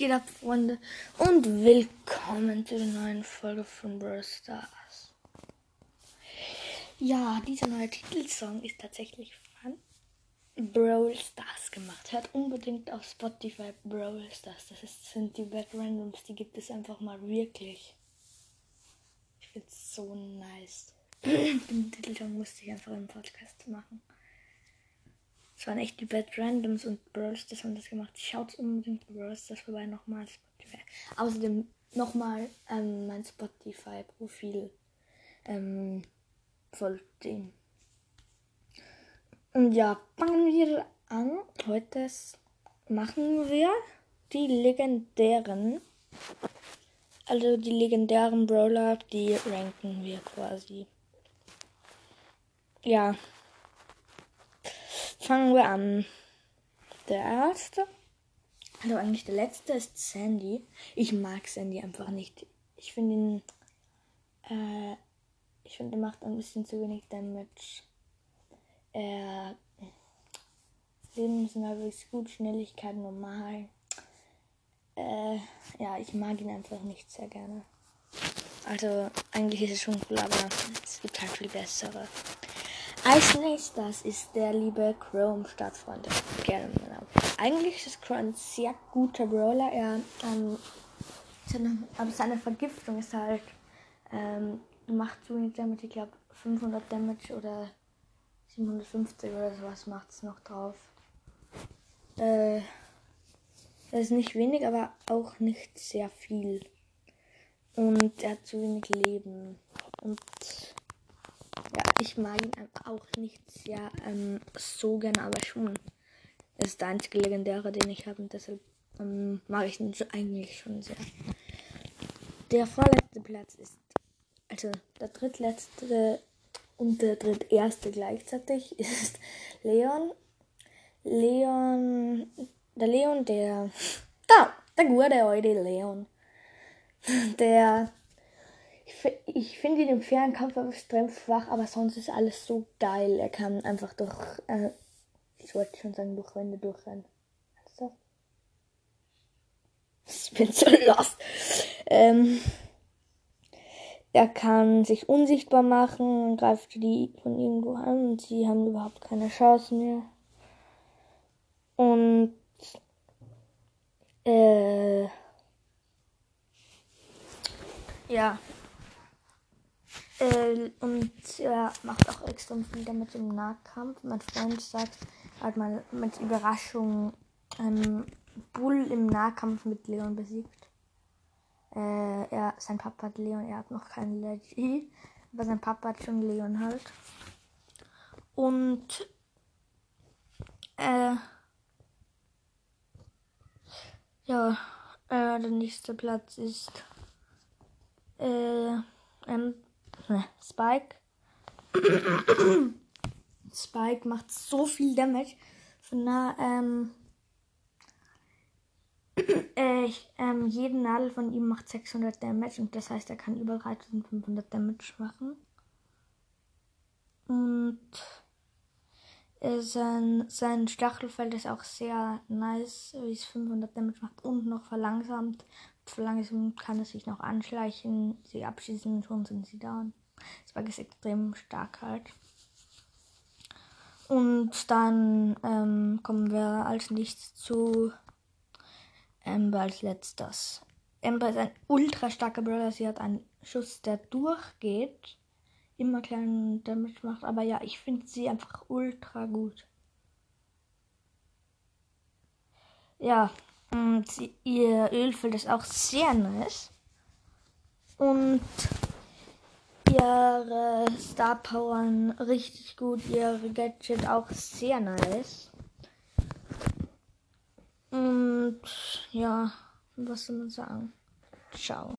geht ab, Freunde? Und willkommen zu der neuen Folge von Brawl Stars. Ja, dieser neue Titelsong ist tatsächlich von Brawl Stars gemacht. Hört unbedingt auf Spotify Brawl Stars. Das ist, sind die Bad Randoms, die gibt es einfach mal wirklich. Ich finde es so nice. Den Titelsong musste ich einfach im Podcast machen. Es waren echt die Bad Randoms und Brawl Stars haben das gemacht. Schaut unbedingt Brawl Stars vorbei nochmal Spotify. Außerdem nochmal ähm, mein Spotify-Profil ähm, folgt ihm. Und ja, fangen wir an. Heute machen wir die legendären, also die legendären Brawler, die ranken wir quasi. Ja, fangen wir an. Der erste, also eigentlich der letzte ist Sandy. Ich mag Sandy einfach nicht. Ich finde ihn, äh, ich finde, er macht ein bisschen zu wenig Damage. Er, Lebensmittel ist gut, Schnelligkeit normal. Äh, ja, ich mag ihn einfach nicht sehr gerne. Also, eigentlich ist es schon cool, aber es gibt halt viel bessere. Als nächstes ist der liebe Chrome Stadtfreunde. Gerne. Eigentlich ist Chrome ein sehr guter Brawler. Er, ähm, seine, aber seine Vergiftung ist halt, ähm, macht zu wenig Damage. Ich glaube 500 Damage oder 750 oder sowas macht es noch drauf. Äh, das ist nicht wenig, aber auch nicht sehr viel. Und er hat zu wenig Leben. Und ja, ich mag ihn auch nicht sehr ähm, so gerne, aber schon. Er ist der einzige Legendäre, den ich habe und deshalb ähm, mag ich ihn eigentlich schon sehr. Der vorletzte Platz ist, also der drittletzte und der dritterste gleichzeitig ist Leon. Leon, der Leon, der, da, der gute alte Leon. Der ich, ich finde ihn im Fernkampf extrem schwach, aber sonst ist alles so geil. Er kann einfach durch, äh, ich wollte schon sagen, durch Wände durchrennen. Also, ich bin so lost. Ähm, er kann sich unsichtbar machen greift die von irgendwo an und sie haben überhaupt keine Chance mehr. Und äh, ja. Äh, und er macht auch extrem viel damit im Nahkampf. Mein Freund sagt, er hat mal mit Überraschung einen Bull im Nahkampf mit Leon besiegt. Äh, er, sein Papa hat Leon, er hat noch keinen Leggy, aber sein Papa hat schon Leon halt. Und äh, ja, äh, der nächste Platz ist äh, ähm, Spike. Spike macht so viel Damage. Von nah, ähm, äh, ähm, jede Nadel von ihm macht 600 Damage und das heißt, er kann über 3500 Damage machen. Und äh, sein, sein Stachelfeld ist auch sehr nice, wie es 500 Damage macht und noch verlangsamt. Verlangsamt kann es sich noch anschleichen, sie abschießen und schon sind sie down. Spike ist extrem stark halt. Und dann ähm, kommen wir als nächstes zu Amber als letztes. Amber ist ein ultra starker Brawler. Sie hat einen Schuss, der durchgeht. Immer kleinen Damage macht. Aber ja, ich finde sie einfach ultra gut. Ja, und ihr Ölfeld ist auch sehr nice. Und ihre Star Powern richtig gut, ihre Gadget auch sehr nice. Und ja, was soll man sagen? Ciao.